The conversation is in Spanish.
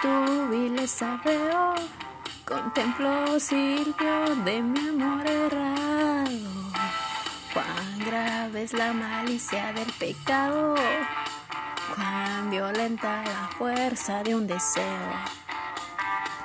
tu vileza veo, contemplo Silvio de mi amor errado. Cuán grave es la malicia del pecado, cuán violenta la fuerza de un deseo.